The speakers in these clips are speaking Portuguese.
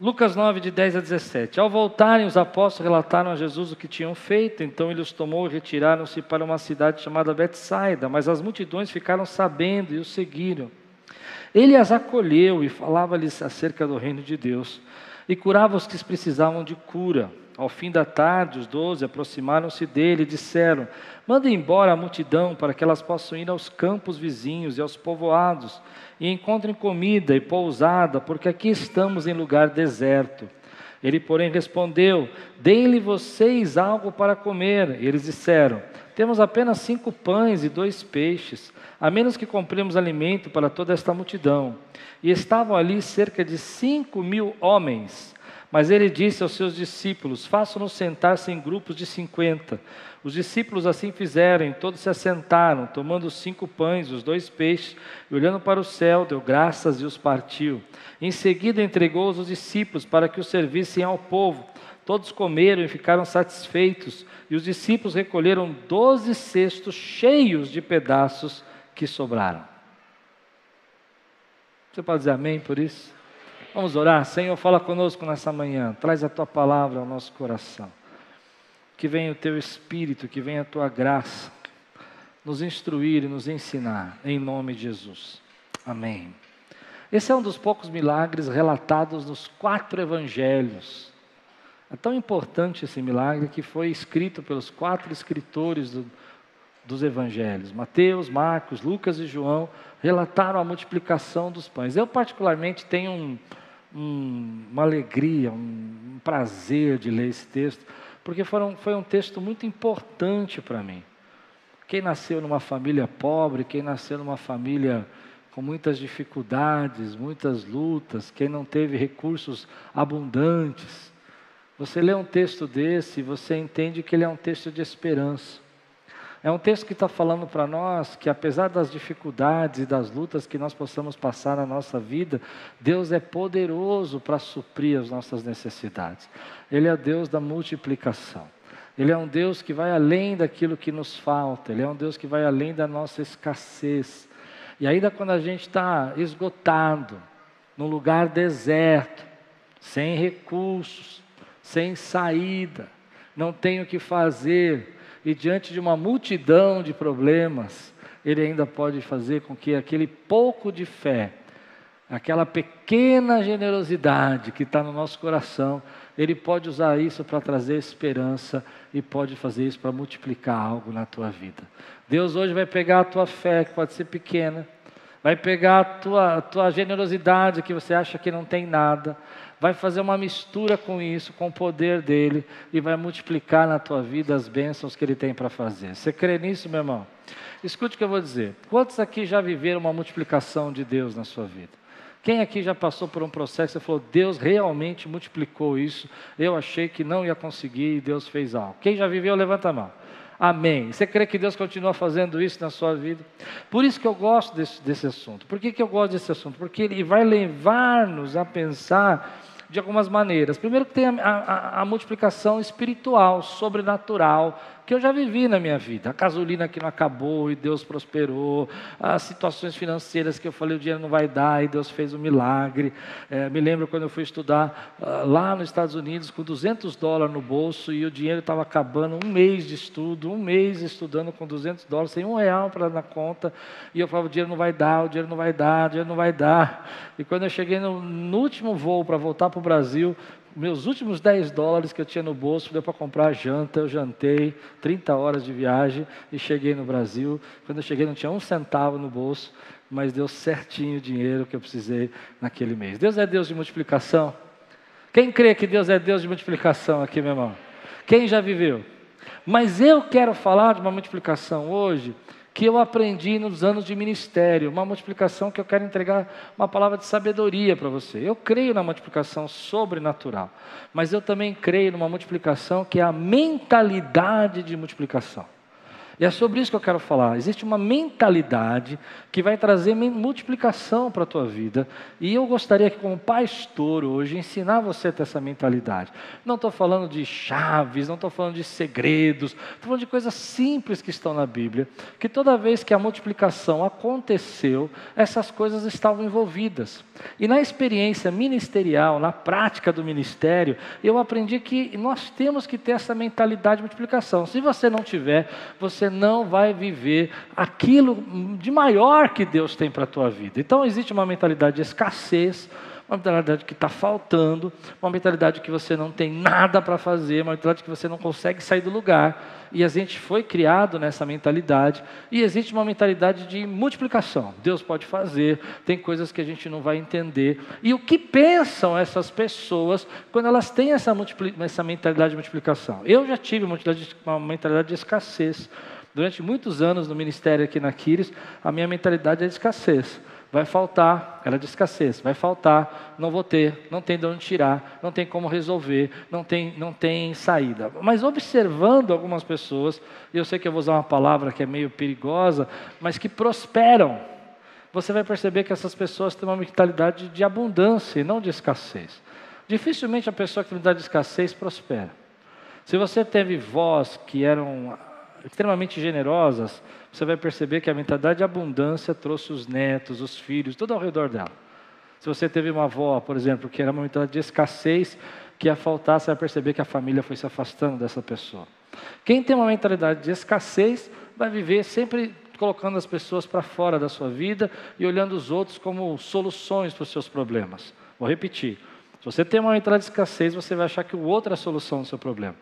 Lucas 9, de 10 a 17. Ao voltarem, os apóstolos relataram a Jesus o que tinham feito, então ele os tomou e retiraram-se para uma cidade chamada Betsaida, mas as multidões ficaram sabendo e os seguiram. Ele as acolheu e falava-lhes acerca do reino de Deus, e curava os que precisavam de cura. Ao fim da tarde, os doze aproximaram-se dele e disseram: Mande embora a multidão para que elas possam ir aos campos vizinhos e aos povoados e encontrem comida e pousada, porque aqui estamos em lugar deserto. Ele, porém, respondeu: Deem-lhe vocês algo para comer. E eles disseram: Temos apenas cinco pães e dois peixes, a menos que compremos alimento para toda esta multidão. E estavam ali cerca de cinco mil homens. Mas ele disse aos seus discípulos: Façam-nos sentar-se em grupos de cinquenta. Os discípulos assim fizeram, todos se assentaram, tomando os cinco pães, os dois peixes, e olhando para o céu, deu graças e os partiu. Em seguida entregou-os aos discípulos para que os servissem ao povo. Todos comeram e ficaram satisfeitos, e os discípulos recolheram doze cestos cheios de pedaços que sobraram. Você pode dizer amém por isso? Vamos orar? Senhor, fala conosco nessa manhã, traz a tua palavra ao nosso coração que venha o teu Espírito, que venha a tua graça, nos instruir e nos ensinar, em nome de Jesus. Amém. Esse é um dos poucos milagres relatados nos quatro evangelhos. É tão importante esse milagre que foi escrito pelos quatro escritores do, dos evangelhos. Mateus, Marcos, Lucas e João relataram a multiplicação dos pães. Eu, particularmente, tenho um, um, uma alegria, um, um prazer de ler esse texto porque foram, foi um texto muito importante para mim. Quem nasceu numa família pobre, quem nasceu numa família com muitas dificuldades, muitas lutas, quem não teve recursos abundantes, você lê um texto desse você entende que ele é um texto de esperança. É um texto que está falando para nós que, apesar das dificuldades e das lutas que nós possamos passar na nossa vida, Deus é poderoso para suprir as nossas necessidades. Ele é Deus da multiplicação. Ele é um Deus que vai além daquilo que nos falta, Ele é um Deus que vai além da nossa escassez. E ainda quando a gente está esgotado, num lugar deserto, sem recursos, sem saída, não tem o que fazer, e diante de uma multidão de problemas, Ele ainda pode fazer com que aquele pouco de fé, aquela pequena generosidade que está no nosso coração, Ele pode usar isso para trazer esperança e pode fazer isso para multiplicar algo na tua vida. Deus hoje vai pegar a tua fé, que pode ser pequena, vai pegar a tua, a tua generosidade, que você acha que não tem nada, vai fazer uma mistura com isso, com o poder dele, e vai multiplicar na tua vida as bênçãos que ele tem para fazer. Você crê nisso, meu irmão? Escute o que eu vou dizer. Quantos aqui já viveram uma multiplicação de Deus na sua vida? Quem aqui já passou por um processo e falou, Deus realmente multiplicou isso, eu achei que não ia conseguir e Deus fez algo? Quem já viveu, levanta a mão. Amém. Você crê que Deus continua fazendo isso na sua vida? Por isso que eu gosto desse, desse assunto. Por que, que eu gosto desse assunto? Porque ele vai levar-nos a pensar de algumas maneiras. Primeiro que tem a, a, a, multiplicação espiritual, sobrenatural, que eu já vivi na minha vida. A gasolina que não acabou e Deus prosperou, as situações financeiras que eu falei o dinheiro não vai dar e Deus fez um milagre. É, me lembro quando eu fui estudar uh, lá nos Estados Unidos com 200 dólares no bolso e o dinheiro estava acabando, um mês de estudo, um mês estudando com 200 dólares, sem um real para na conta, e eu falava, o dinheiro não vai dar, o dinheiro não vai dar, o dinheiro não vai dar. E quando eu cheguei no, no último voo para voltar para o Brasil, meus últimos 10 dólares que eu tinha no bolso deu para comprar janta, eu jantei, 30 horas de viagem e cheguei no Brasil. Quando eu cheguei não tinha um centavo no bolso, mas deu certinho o dinheiro que eu precisei naquele mês. Deus é Deus de multiplicação? Quem crê que Deus é Deus de multiplicação aqui, meu irmão? Quem já viveu? Mas eu quero falar de uma multiplicação hoje que eu aprendi nos anos de ministério, uma multiplicação que eu quero entregar uma palavra de sabedoria para você. Eu creio na multiplicação sobrenatural, mas eu também creio numa multiplicação que é a mentalidade de multiplicação. E é sobre isso que eu quero falar. Existe uma mentalidade que vai trazer multiplicação para a tua vida. E eu gostaria que, como pastor hoje, ensinar você a ter essa mentalidade. Não estou falando de chaves, não estou falando de segredos, estou falando de coisas simples que estão na Bíblia. Que toda vez que a multiplicação aconteceu, essas coisas estavam envolvidas. E na experiência ministerial, na prática do ministério, eu aprendi que nós temos que ter essa mentalidade de multiplicação. Se você não tiver, você não vai viver aquilo de maior que Deus tem para a tua vida. Então existe uma mentalidade de escassez, uma mentalidade que está faltando, uma mentalidade que você não tem nada para fazer, uma mentalidade que você não consegue sair do lugar. E a gente foi criado nessa mentalidade. E existe uma mentalidade de multiplicação. Deus pode fazer, tem coisas que a gente não vai entender. E o que pensam essas pessoas quando elas têm essa, essa mentalidade de multiplicação? Eu já tive uma mentalidade de escassez. Durante muitos anos no ministério aqui na Quiris, a minha mentalidade é de escassez. Vai faltar, era de escassez, vai faltar, não vou ter, não tem de onde tirar, não tem como resolver, não tem, não tem saída. Mas observando algumas pessoas, e eu sei que eu vou usar uma palavra que é meio perigosa, mas que prosperam, você vai perceber que essas pessoas têm uma mentalidade de abundância e não de escassez. Dificilmente a pessoa que tem mentalidade de escassez prospera. Se você teve vós que eram extremamente generosas, você vai perceber que a mentalidade de abundância trouxe os netos, os filhos, tudo ao redor dela. Se você teve uma avó, por exemplo, que era uma mentalidade de escassez, que ia faltar, você vai perceber que a família foi se afastando dessa pessoa. Quem tem uma mentalidade de escassez vai viver sempre colocando as pessoas para fora da sua vida e olhando os outros como soluções para os seus problemas. Vou repetir. Se você tem uma mentalidade de escassez, você vai achar que o outro é a solução do seu problema.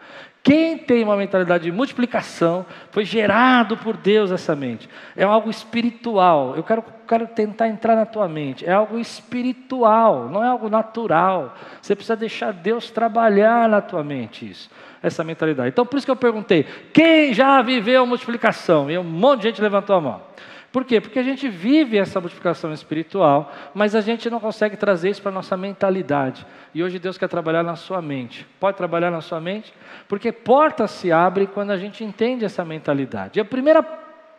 Quem tem uma mentalidade de multiplicação, foi gerado por Deus essa mente. É algo espiritual. Eu quero, quero tentar entrar na tua mente. É algo espiritual, não é algo natural. Você precisa deixar Deus trabalhar na tua mente isso, essa mentalidade. Então, por isso que eu perguntei: quem já viveu multiplicação? E um monte de gente levantou a mão. Por quê? Porque a gente vive essa multiplicação espiritual, mas a gente não consegue trazer isso para a nossa mentalidade. E hoje Deus quer trabalhar na sua mente. Pode trabalhar na sua mente? Porque porta se abre quando a gente entende essa mentalidade. E a primeira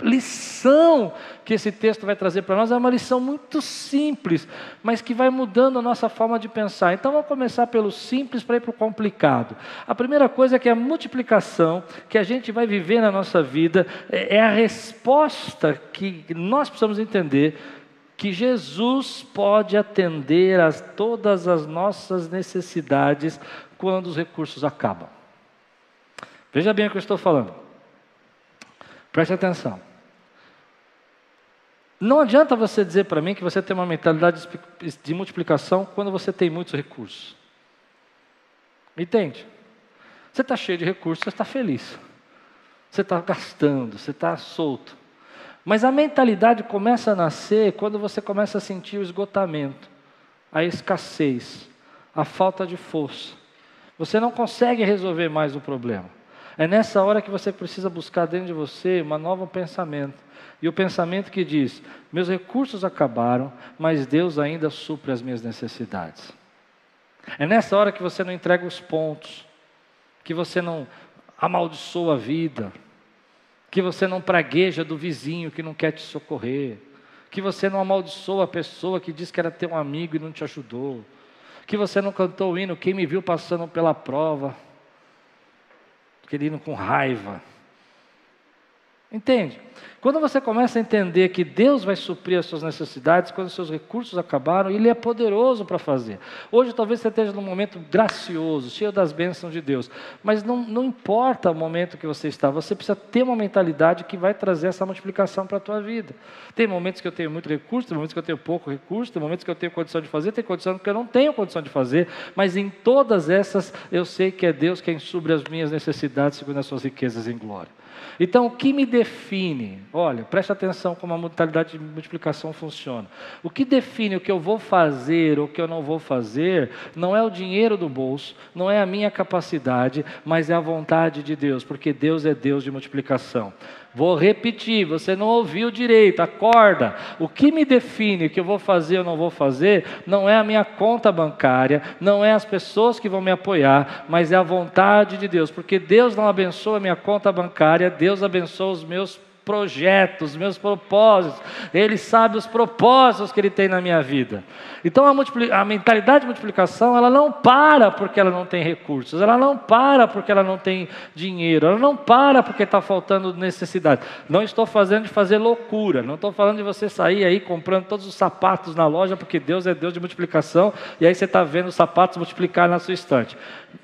lição que esse texto vai trazer para nós é uma lição muito simples, mas que vai mudando a nossa forma de pensar. Então vamos começar pelo simples para ir para o complicado. A primeira coisa é que a multiplicação que a gente vai viver na nossa vida é, é a resposta que nós precisamos entender que Jesus pode atender a todas as nossas necessidades quando os recursos acabam. Veja bem o que eu estou falando. Preste atenção. Não adianta você dizer para mim que você tem uma mentalidade de multiplicação quando você tem muitos recursos. Entende? Você está cheio de recursos, você está feliz. Você está gastando, você está solto. Mas a mentalidade começa a nascer quando você começa a sentir o esgotamento, a escassez, a falta de força. Você não consegue resolver mais o problema. É nessa hora que você precisa buscar dentro de você um novo pensamento e o pensamento que diz: meus recursos acabaram, mas Deus ainda supre as minhas necessidades. É nessa hora que você não entrega os pontos, que você não amaldiçoa a vida, que você não pragueja do vizinho que não quer te socorrer, que você não amaldiçoa a pessoa que diz que era teu amigo e não te ajudou, que você não cantou o hino, quem me viu passando pela prova, querendo com raiva. Entende? Quando você começa a entender que Deus vai suprir as suas necessidades, quando os seus recursos acabaram, Ele é poderoso para fazer. Hoje talvez você esteja num momento gracioso, cheio das bênçãos de Deus, mas não, não importa o momento que você está, você precisa ter uma mentalidade que vai trazer essa multiplicação para a tua vida. Tem momentos que eu tenho muito recurso, tem momentos que eu tenho pouco recurso, tem momentos que eu tenho condição de fazer, tem condição que eu não tenho condição de fazer, mas em todas essas eu sei que é Deus quem supre as minhas necessidades segundo as suas riquezas em glória. Então, o que me define? Olha, preste atenção como a modalidade de multiplicação funciona. O que define o que eu vou fazer ou o que eu não vou fazer não é o dinheiro do bolso, não é a minha capacidade, mas é a vontade de Deus, porque Deus é Deus de multiplicação. Vou repetir, você não ouviu direito, acorda. O que me define o que eu vou fazer ou não vou fazer não é a minha conta bancária, não é as pessoas que vão me apoiar, mas é a vontade de Deus, porque Deus não abençoa a minha conta bancária, Deus abençoa os meus projetos, meus propósitos. Ele sabe os propósitos que Ele tem na minha vida. Então a, a, mentalidade de multiplicação, ela não para porque ela não tem recursos, ela não para porque ela não tem dinheiro, ela não para porque está faltando necessidade. Não estou fazendo de fazer loucura, não estou falando de você sair aí comprando todos os sapatos na loja porque Deus é Deus de multiplicação e aí você está vendo os sapatos multiplicar na sua estante.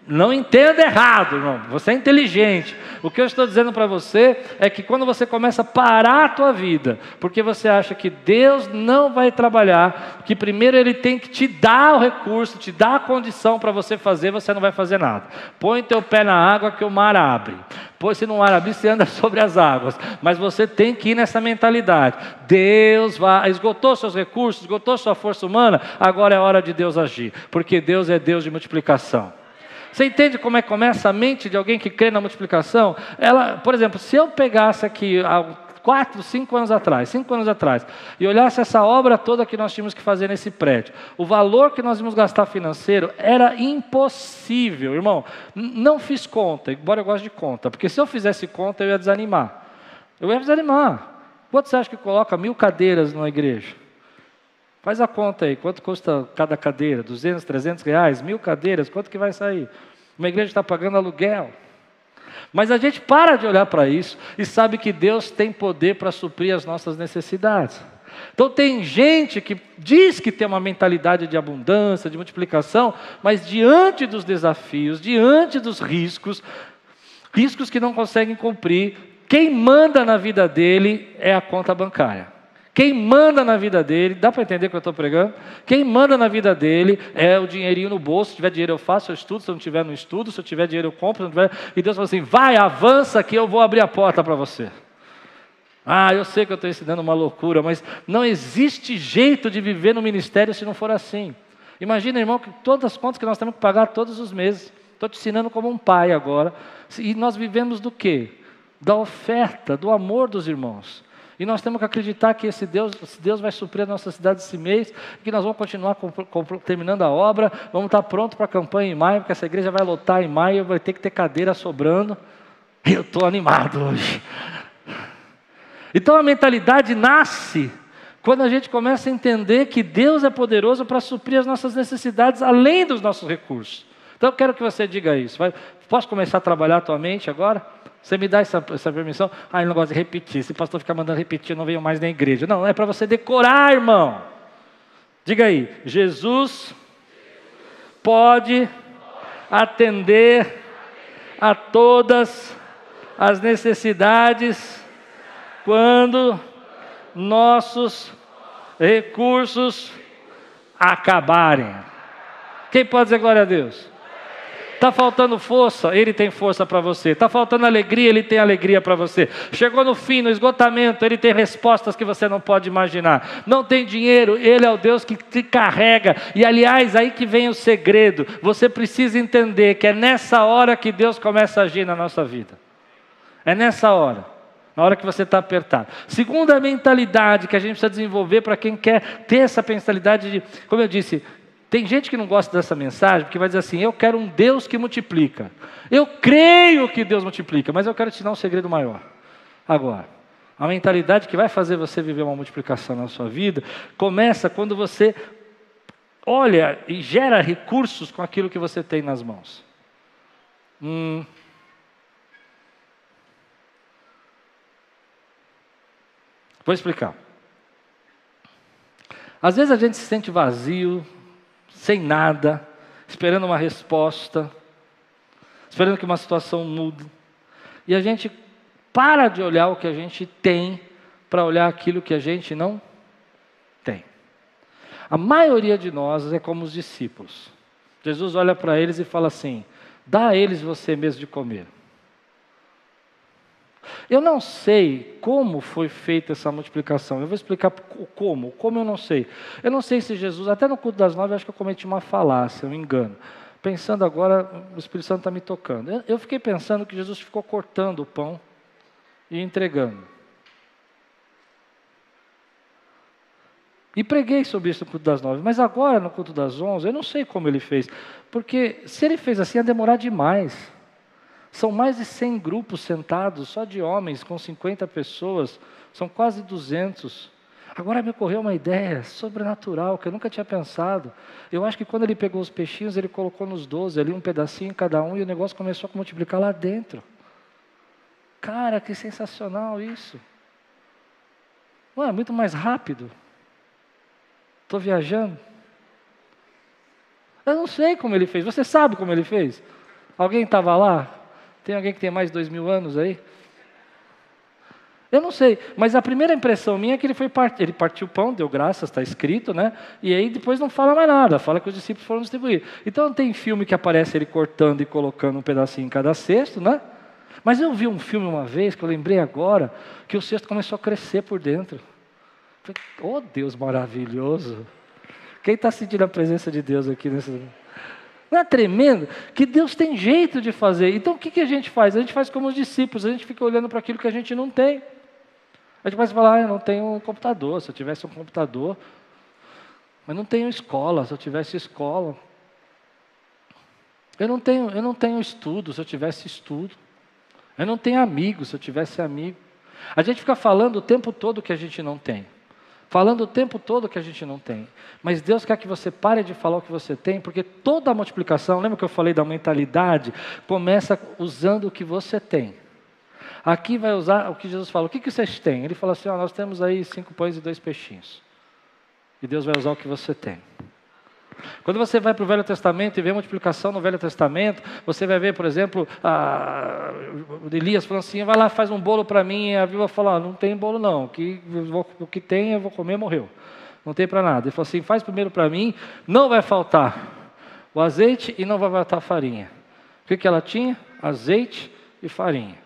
Não entenda errado, irmão. Você é inteligente. O que eu estou dizendo para você é que quando você começa a parar a tua vida, porque você acha que Deus não vai trabalhar, que primeiro Ele tem que te dar o recurso, te dar a condição para você fazer, você não vai fazer nada. Põe teu pé na água que o mar abre. Pois se mar abrir, você anda sobre as águas. Mas você tem que ir nessa mentalidade. Deus vai, esgotou seus recursos, esgotou sua força humana, agora é hora de Deus agir. Porque Deus é Deus de multiplicação. Você entende como é que começa a mente de alguém que crê na multiplicação? Ela, por exemplo, se eu pegasse aqui há quatro, cinco anos atrás, cinco anos atrás, e olhasse essa obra toda que nós tínhamos que fazer nesse prédio, o valor que nós íamos gastar financeiro era impossível, irmão. Não fiz conta, embora eu goste de conta, porque se eu fizesse conta eu ia desanimar. Eu ia desanimar. Quanto você acha que coloca mil cadeiras numa igreja? Faz a conta aí, quanto custa cada cadeira? 200, 300 reais? Mil cadeiras, quanto que vai sair? Uma igreja está pagando aluguel. Mas a gente para de olhar para isso e sabe que Deus tem poder para suprir as nossas necessidades. Então tem gente que diz que tem uma mentalidade de abundância, de multiplicação, mas diante dos desafios, diante dos riscos, riscos que não conseguem cumprir, quem manda na vida dele é a conta bancária. Quem manda na vida dele, dá para entender o que eu estou pregando? Quem manda na vida dele é o dinheirinho no bolso. Se tiver dinheiro, eu faço, eu estudo. Se eu não tiver, não estudo. Se eu tiver dinheiro, eu compro. Tiver... E Deus fala assim: vai, avança que eu vou abrir a porta para você. Ah, eu sei que eu estou ensinando uma loucura, mas não existe jeito de viver no ministério se não for assim. Imagina, irmão, que todas as contas que nós temos que pagar todos os meses. Estou te ensinando como um pai agora. E nós vivemos do quê? Da oferta, do amor dos irmãos. E nós temos que acreditar que esse Deus, esse Deus vai suprir a nossa cidade esse mês, que nós vamos continuar terminando a obra, vamos estar pronto para a campanha em maio, porque essa igreja vai lotar em maio, vai ter que ter cadeira sobrando. Eu estou animado hoje. Então a mentalidade nasce quando a gente começa a entender que Deus é poderoso para suprir as nossas necessidades além dos nossos recursos. Então eu quero que você diga isso. Vai, posso começar a trabalhar a tua mente agora? Você me dá essa, essa permissão? Ah, eu não gosto de repetir. Se o pastor ficar mandando repetir, eu não venho mais na igreja. Não, é para você decorar, irmão. Diga aí, Jesus pode atender a todas as necessidades quando nossos recursos acabarem. Quem pode dizer glória a Deus? Está faltando força, Ele tem força para você. Está faltando alegria, Ele tem alegria para você. Chegou no fim, no esgotamento, Ele tem respostas que você não pode imaginar. Não tem dinheiro, Ele é o Deus que te carrega. E aliás, aí que vem o segredo. Você precisa entender que é nessa hora que Deus começa a agir na nossa vida. É nessa hora. Na hora que você está apertado. Segunda mentalidade que a gente precisa desenvolver para quem quer ter essa mentalidade de, como eu disse, tem gente que não gosta dessa mensagem porque vai dizer assim: eu quero um Deus que multiplica. Eu creio que Deus multiplica, mas eu quero te dar um segredo maior. Agora, a mentalidade que vai fazer você viver uma multiplicação na sua vida começa quando você olha e gera recursos com aquilo que você tem nas mãos. Hum. Vou explicar. Às vezes a gente se sente vazio, sem nada, esperando uma resposta, esperando que uma situação mude. E a gente para de olhar o que a gente tem para olhar aquilo que a gente não tem. A maioria de nós é como os discípulos. Jesus olha para eles e fala assim: dá a eles você mesmo de comer. Eu não sei como foi feita essa multiplicação. Eu vou explicar como. Como eu não sei. Eu não sei se Jesus, até no culto das nove, acho que eu cometi uma falácia, um engano. Pensando agora, o Espírito Santo está me tocando. Eu fiquei pensando que Jesus ficou cortando o pão e entregando. E preguei sobre isso no culto das nove. Mas agora, no culto das onze, eu não sei como ele fez. Porque se ele fez assim, ia demorar demais. São mais de 100 grupos sentados, só de homens, com 50 pessoas, são quase 200. Agora me ocorreu uma ideia sobrenatural que eu nunca tinha pensado. Eu acho que quando ele pegou os peixinhos, ele colocou nos 12 ali, um pedacinho em cada um, e o negócio começou a multiplicar lá dentro. Cara, que sensacional isso. Não é muito mais rápido. Estou viajando. Eu não sei como ele fez. Você sabe como ele fez? Alguém estava lá? Tem alguém que tem mais de dois mil anos aí? Eu não sei, mas a primeira impressão minha é que ele foi part... ele partiu o pão, deu graças, está escrito, né? E aí depois não fala mais nada, fala que os discípulos foram distribuir. Então tem filme que aparece ele cortando e colocando um pedacinho em cada cesto, né? Mas eu vi um filme uma vez, que eu lembrei agora, que o cesto começou a crescer por dentro. Oh Deus maravilhoso! Quem está sentindo a presença de Deus aqui nesse. Não é tremendo? Que Deus tem jeito de fazer. Então o que, que a gente faz? A gente faz como os discípulos, a gente fica olhando para aquilo que a gente não tem. A gente começa a falar, ah, eu não tenho um computador, se eu tivesse um computador, mas não tenho escola, se eu tivesse escola. Eu não tenho, eu não tenho estudo, se eu tivesse estudo. Eu não tenho amigos, se eu tivesse amigo. A gente fica falando o tempo todo que a gente não tem. Falando o tempo todo que a gente não tem. Mas Deus quer que você pare de falar o que você tem, porque toda a multiplicação, lembra que eu falei da mentalidade? Começa usando o que você tem. Aqui vai usar o que Jesus fala. O que, que vocês têm? Ele fala assim: ó, nós temos aí cinco pães e dois peixinhos. E Deus vai usar o que você tem. Quando você vai para o Velho Testamento e vê a multiplicação no Velho Testamento, você vai ver, por exemplo, a, Elias falando assim: vai lá, faz um bolo para mim. A viúva fala: não tem bolo não, o que, o que tem eu vou comer, morreu. Não tem para nada. Ele falou assim: faz primeiro para mim, não vai faltar o azeite e não vai faltar a farinha. O que, que ela tinha? Azeite e farinha.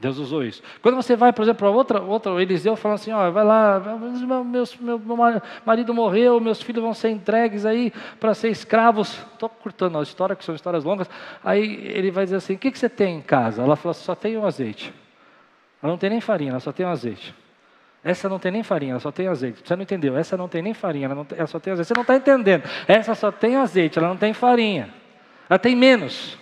Deus usou isso. Quando você vai, por exemplo, para outra, outra, Eliseu falando assim, ó, vai lá, meu, meu, meu, marido morreu, meus filhos vão ser entregues aí para ser escravos. Estou cortando a história, que são histórias longas. Aí ele vai dizer assim, o que, que você tem em casa? Ela falou, só tem um azeite. Ela não tem nem farinha, ela só tem um azeite. Essa não tem nem farinha, ela só tem azeite. Você não entendeu? Essa não tem nem farinha, ela, tem, ela só tem azeite. Você não está entendendo. Essa só tem azeite, ela não tem farinha. Ela tem menos.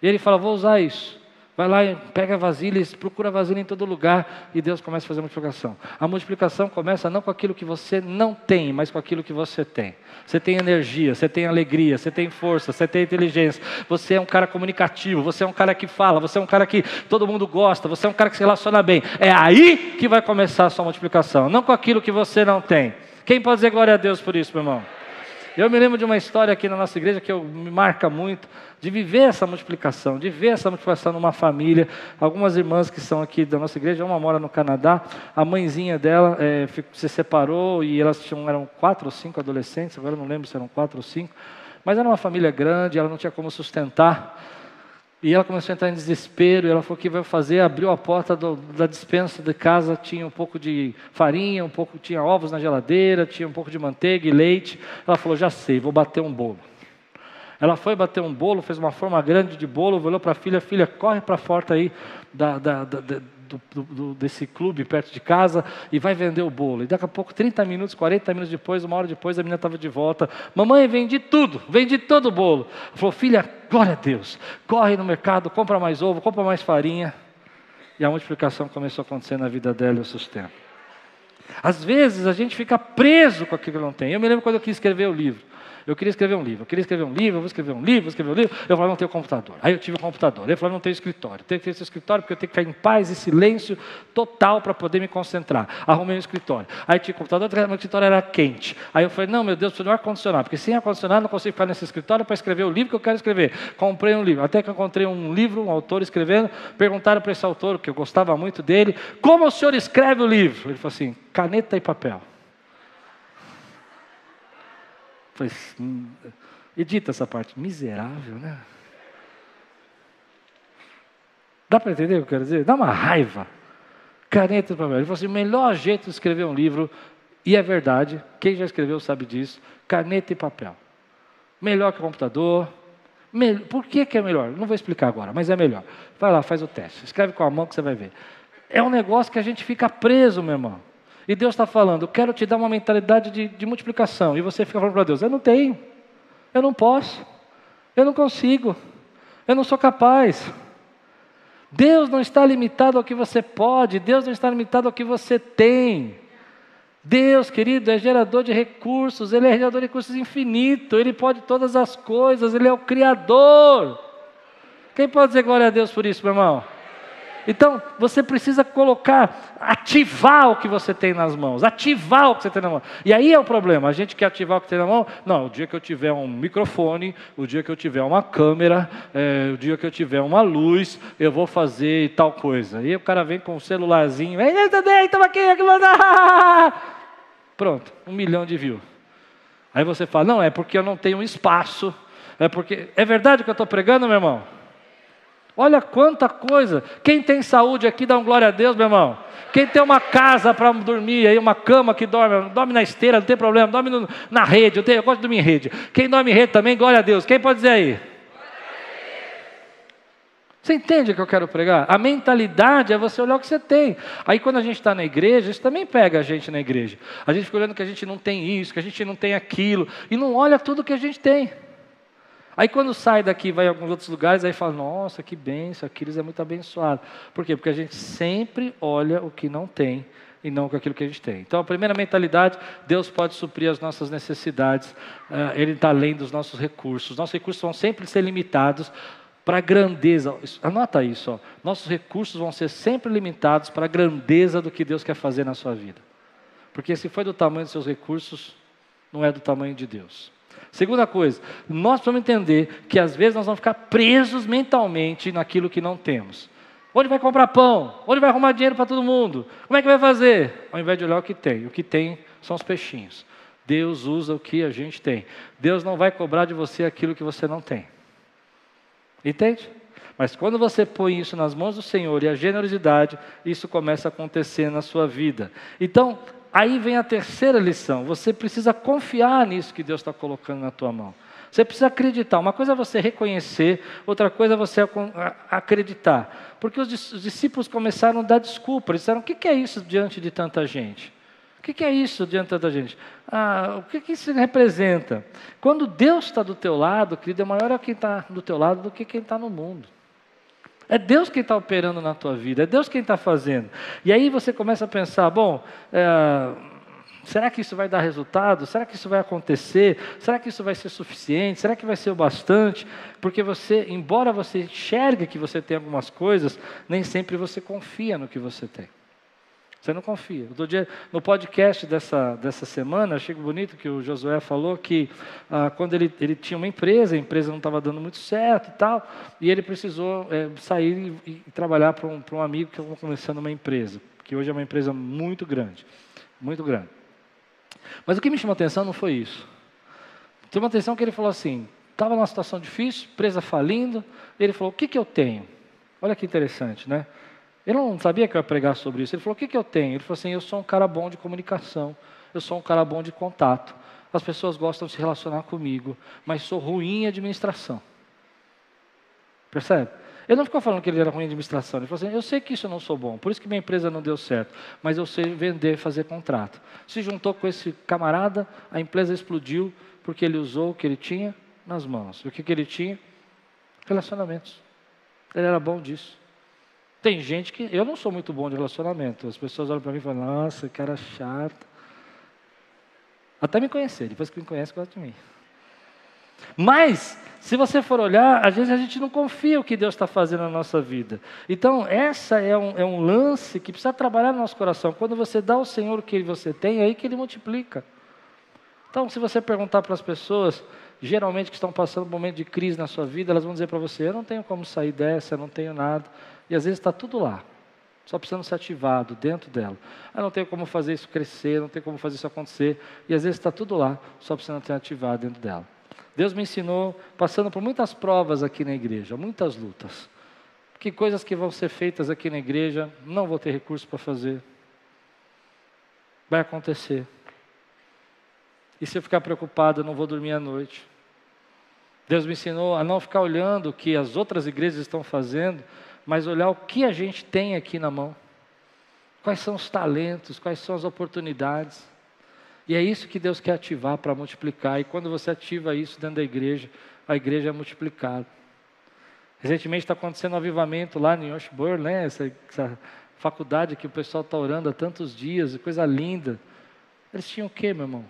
E ele fala, vou usar isso. Vai lá, pega vasilhas, procura vasilha em todo lugar e Deus começa a fazer a multiplicação. A multiplicação começa não com aquilo que você não tem, mas com aquilo que você tem. Você tem energia, você tem alegria, você tem força, você tem inteligência. Você é um cara comunicativo, você é um cara que fala, você é um cara que todo mundo gosta, você é um cara que se relaciona bem. É aí que vai começar a sua multiplicação, não com aquilo que você não tem. Quem pode dizer glória a Deus por isso, meu irmão? Eu me lembro de uma história aqui na nossa igreja que eu, me marca muito, de viver essa multiplicação, de ver essa multiplicação numa família. Algumas irmãs que são aqui da nossa igreja, uma mora no Canadá, a mãezinha dela é, se separou e elas tinham, eram quatro ou cinco adolescentes, agora não lembro se eram quatro ou cinco, mas era uma família grande, ela não tinha como sustentar. E ela começou a entrar em desespero, ela falou que vai fazer, abriu a porta do, da dispensa de casa, tinha um pouco de farinha, um pouco, tinha ovos na geladeira, tinha um pouco de manteiga e leite. Ela falou, já sei, vou bater um bolo. Ela foi bater um bolo, fez uma forma grande de bolo, olhou para a filha, filha, corre para a porta aí da, da, da, do, do, desse clube perto de casa e vai vender o bolo. E daqui a pouco, 30 minutos, 40 minutos depois, uma hora depois, a menina estava de volta. Mamãe, vendi tudo, vendi todo o bolo. Falou, filha, glória a Deus, corre no mercado, compra mais ovo, compra mais farinha. E a multiplicação começou a acontecer na vida dela e o sustento. Às vezes a gente fica preso com aquilo que não tem. Eu me lembro quando eu quis escrever o livro. Eu queria escrever um livro, eu queria escrever um livro, eu vou escrever um livro, vou escrever um livro. Eu falei, não tenho computador. Aí eu tive um computador. Eu falei, não tenho escritório. Tenho que ter esse escritório porque eu tenho que ficar em paz e silêncio total para poder me concentrar. Arrumei um escritório. Aí tinha computador, meu escritório era quente. Aí eu falei, não, meu Deus, preciso de um ar-condicionado, porque sem ar-condicionado não consigo ficar nesse escritório para escrever o livro que eu quero escrever. Comprei um livro. Até que eu encontrei um livro, um autor escrevendo. Perguntaram para esse autor, que eu gostava muito dele, como o senhor escreve o livro? Ele falou assim, caneta e papel. Falei, hum, Edita essa parte. Miserável, né? Dá para entender o que eu quero dizer? Dá uma raiva. Caneta e papel. Ele falou assim: o melhor jeito de escrever um livro, e é verdade, quem já escreveu sabe disso, caneta e papel. Melhor que o computador. Por que, que é melhor? Não vou explicar agora, mas é melhor. Vai lá, faz o teste. Escreve com a mão que você vai ver. É um negócio que a gente fica preso, meu irmão. E Deus está falando, eu quero te dar uma mentalidade de, de multiplicação. E você fica falando para Deus, eu não tenho. Eu não posso. Eu não consigo. Eu não sou capaz. Deus não está limitado ao que você pode, Deus não está limitado ao que você tem. Deus, querido, é gerador de recursos, Ele é gerador de recursos infinito, Ele pode todas as coisas, Ele é o Criador. Quem pode dizer glória a Deus por isso, meu irmão? Então, você precisa colocar, ativar o que você tem nas mãos, ativar o que você tem na mão. E aí é o problema, a gente quer ativar o que tem na mão. Não, o dia que eu tiver um microfone, o dia que eu tiver uma câmera, é, o dia que eu tiver uma luz, eu vou fazer tal coisa. E o cara vem com um celularzinho, estamos aqui, aqui, Pronto, um milhão de views. Aí você fala, não, é porque eu não tenho espaço. É porque. É verdade o que eu estou pregando, meu irmão? Olha quanta coisa. Quem tem saúde aqui, dá um glória a Deus, meu irmão. Quem tem uma casa para dormir, aí uma cama que dorme, dorme na esteira, não tem problema, dorme no, na rede, eu, tenho, eu gosto de dormir em rede. Quem dorme em rede também, glória a Deus. Quem pode dizer aí? Você entende o que eu quero pregar? A mentalidade é você olhar o que você tem. Aí quando a gente está na igreja, isso também pega a gente na igreja. A gente fica olhando que a gente não tem isso, que a gente não tem aquilo, e não olha tudo que a gente tem. Aí quando sai daqui, vai em alguns outros lugares, aí fala, nossa, que benção, Aquiles é muito abençoado. Por quê? Porque a gente sempre olha o que não tem e não com aquilo que a gente tem. Então, a primeira mentalidade, Deus pode suprir as nossas necessidades, uh, Ele está além dos nossos recursos. Nossos recursos vão sempre ser limitados para a grandeza. Anota isso, ó. nossos recursos vão ser sempre limitados para a grandeza do que Deus quer fazer na sua vida. Porque se foi do tamanho dos seus recursos, não é do tamanho de Deus. Segunda coisa, nós precisamos entender que às vezes nós vamos ficar presos mentalmente naquilo que não temos. Onde vai comprar pão? Onde vai arrumar dinheiro para todo mundo? Como é que vai fazer? Ao invés de olhar o que tem. O que tem são os peixinhos. Deus usa o que a gente tem. Deus não vai cobrar de você aquilo que você não tem. Entende? Mas quando você põe isso nas mãos do Senhor e a generosidade, isso começa a acontecer na sua vida. Então, Aí vem a terceira lição: você precisa confiar nisso que Deus está colocando na tua mão. Você precisa acreditar. Uma coisa é você reconhecer, outra coisa é você acreditar. Porque os discípulos começaram a dar desculpa. Eles disseram: o que é isso diante de tanta gente? O que é isso diante de tanta gente? Ah, o que isso representa? Quando Deus está do teu lado, querido, é maior quem está do teu lado do que quem está no mundo. É Deus quem está operando na tua vida, é Deus quem está fazendo. E aí você começa a pensar: bom, é, será que isso vai dar resultado? Será que isso vai acontecer? Será que isso vai ser suficiente? Será que vai ser o bastante? Porque você, embora você enxergue que você tem algumas coisas, nem sempre você confia no que você tem. Você não confia. Dia, no podcast dessa, dessa semana, achei bonito que o Josué falou que ah, quando ele, ele tinha uma empresa, a empresa não estava dando muito certo e tal, e ele precisou é, sair e, e trabalhar para um, um amigo que estava começando uma empresa, que hoje é uma empresa muito grande. Muito grande. Mas o que me chamou atenção não foi isso. Chamou atenção que ele falou assim: estava numa situação difícil, empresa falindo, ele falou: o que, que eu tenho? Olha que interessante, né? Ele não sabia que eu ia pregar sobre isso. Ele falou: O que, que eu tenho? Ele falou assim: Eu sou um cara bom de comunicação, eu sou um cara bom de contato. As pessoas gostam de se relacionar comigo, mas sou ruim em administração. Percebe? Ele não ficou falando que ele era ruim em administração. Ele falou assim: Eu sei que isso eu não sou bom, por isso que minha empresa não deu certo, mas eu sei vender fazer contrato. Se juntou com esse camarada, a empresa explodiu porque ele usou o que ele tinha nas mãos. E o que, que ele tinha? Relacionamentos. Ele era bom disso. Tem gente que. Eu não sou muito bom de relacionamento. As pessoas olham para mim e falam, nossa, cara chato. Até me conhecer, depois que me conhece, gosta de mim. Mas, se você for olhar, às vezes a gente não confia o que Deus está fazendo na nossa vida. Então, essa é um, é um lance que precisa trabalhar no nosso coração. Quando você dá ao Senhor o que você tem, é aí que Ele multiplica. Então, se você perguntar para as pessoas, geralmente que estão passando um momento de crise na sua vida, elas vão dizer para você: Eu não tenho como sair dessa, eu não tenho nada. E às vezes está tudo lá, só precisando ser ativado dentro dela. Eu não tenho como fazer isso crescer, não tenho como fazer isso acontecer. E às vezes está tudo lá, só precisando ser ativado dentro dela. Deus me ensinou, passando por muitas provas aqui na igreja, muitas lutas. Que coisas que vão ser feitas aqui na igreja, não vou ter recurso para fazer. Vai acontecer. E se eu ficar preocupado, eu não vou dormir à noite. Deus me ensinou a não ficar olhando o que as outras igrejas estão fazendo, mas olhar o que a gente tem aqui na mão. Quais são os talentos, quais são as oportunidades. E é isso que Deus quer ativar para multiplicar. E quando você ativa isso dentro da igreja, a igreja é multiplicada. Recentemente está acontecendo um avivamento lá em Washburn, né? Essa, essa faculdade que o pessoal está orando há tantos dias, coisa linda. Eles tinham o quê, meu irmão?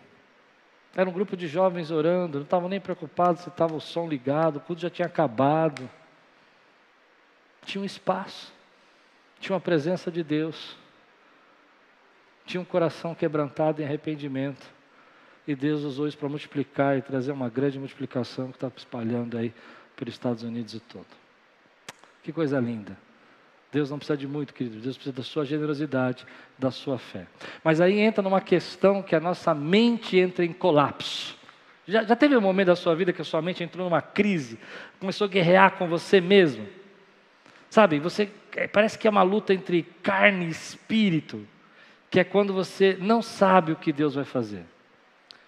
Era um grupo de jovens orando, não estavam nem preocupados se estava o som ligado, o culto já tinha acabado. Tinha um espaço, tinha uma presença de Deus, tinha um coração quebrantado em arrependimento. E Deus usou isso para multiplicar e trazer uma grande multiplicação que está espalhando aí pelos Estados Unidos e todo. Que coisa linda. Deus não precisa de muito, querido. Deus precisa da sua generosidade, da sua fé. Mas aí entra numa questão que a nossa mente entra em colapso. Já, já teve um momento da sua vida que a sua mente entrou numa crise, começou a guerrear com você mesmo? Sabe, você é, parece que é uma luta entre carne e espírito, que é quando você não sabe o que Deus vai fazer.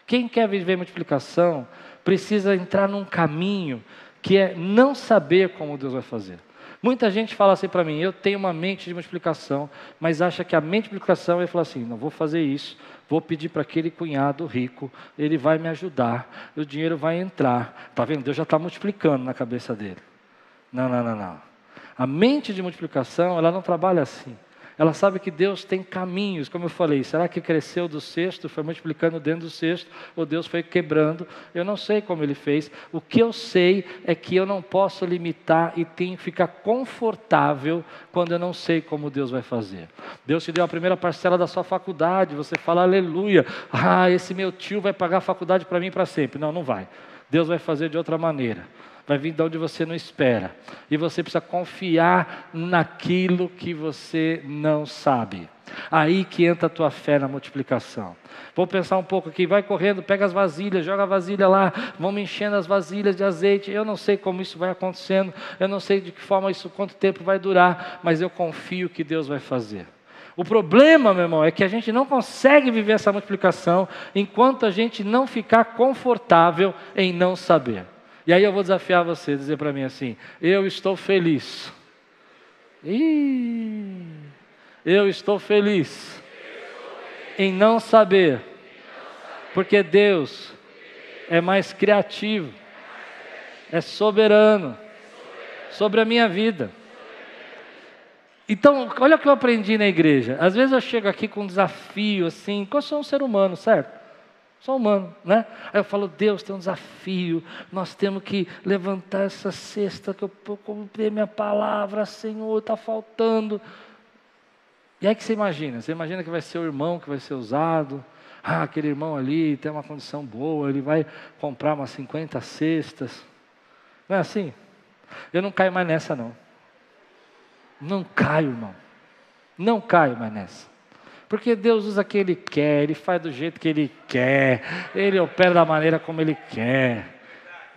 Quem quer viver multiplicação precisa entrar num caminho que é não saber como Deus vai fazer. Muita gente fala assim para mim: eu tenho uma mente de multiplicação, mas acha que a mente de multiplicação é falar assim: não vou fazer isso, vou pedir para aquele cunhado rico, ele vai me ajudar, o dinheiro vai entrar. Está vendo? Deus já está multiplicando na cabeça dele. Não, não, não, não. A mente de multiplicação, ela não trabalha assim. Ela sabe que Deus tem caminhos, como eu falei. Será que cresceu do cesto, foi multiplicando dentro do cesto, ou Deus foi quebrando? Eu não sei como ele fez. O que eu sei é que eu não posso limitar e tenho que ficar confortável quando eu não sei como Deus vai fazer. Deus te deu a primeira parcela da sua faculdade, você fala aleluia. Ah, esse meu tio vai pagar a faculdade para mim para sempre. Não, não vai. Deus vai fazer de outra maneira vai vir de onde você não espera. E você precisa confiar naquilo que você não sabe. Aí que entra a tua fé na multiplicação. Vou pensar um pouco aqui, vai correndo, pega as vasilhas, joga a vasilha lá, vamos enchendo as vasilhas de azeite. Eu não sei como isso vai acontecendo, eu não sei de que forma isso, quanto tempo vai durar, mas eu confio que Deus vai fazer. O problema, meu irmão, é que a gente não consegue viver essa multiplicação enquanto a gente não ficar confortável em não saber. E aí eu vou desafiar você, dizer para mim assim: eu estou feliz. Ih, eu estou feliz em não saber, porque Deus é mais criativo, é soberano sobre a minha vida. Então, olha o que eu aprendi na igreja. Às vezes eu chego aqui com um desafio assim, porque eu sou um ser humano, certo? Sou humano, né? Aí eu falo, Deus tem um desafio, nós temos que levantar essa cesta que eu comprei minha palavra, Senhor, está faltando. E aí que você imagina? Você imagina que vai ser o irmão que vai ser usado. Ah, aquele irmão ali tem uma condição boa, ele vai comprar umas 50 cestas. Não é assim? Eu não caio mais nessa, não. Não caio, irmão. Não caio mais nessa. Porque Deus usa quem Ele quer, Ele faz do jeito que Ele quer, Ele opera da maneira como Ele quer.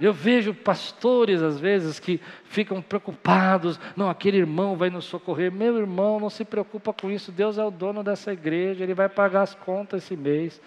Eu vejo pastores, às vezes, que ficam preocupados. Não, aquele irmão vai nos socorrer. Meu irmão, não se preocupa com isso. Deus é o dono dessa igreja. Ele vai pagar as contas esse mês.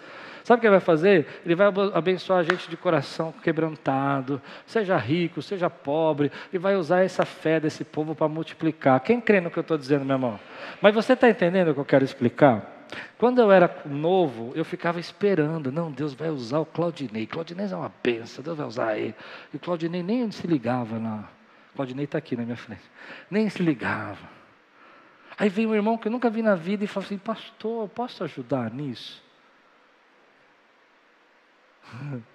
Sabe o que ele vai fazer? Ele vai abençoar a gente de coração quebrantado. Seja rico, seja pobre. E vai usar essa fé desse povo para multiplicar. Quem crê no que eu estou dizendo, meu irmão? Mas você está entendendo o que eu quero explicar? Quando eu era novo, eu ficava esperando, não, Deus vai usar o Claudinei. Claudinei é uma benção, Deus vai usar ele. E o Claudinei nem se ligava lá. Claudinei está aqui na minha frente. Nem se ligava. Aí veio um irmão que eu nunca vi na vida e falou assim, pastor, posso ajudar nisso?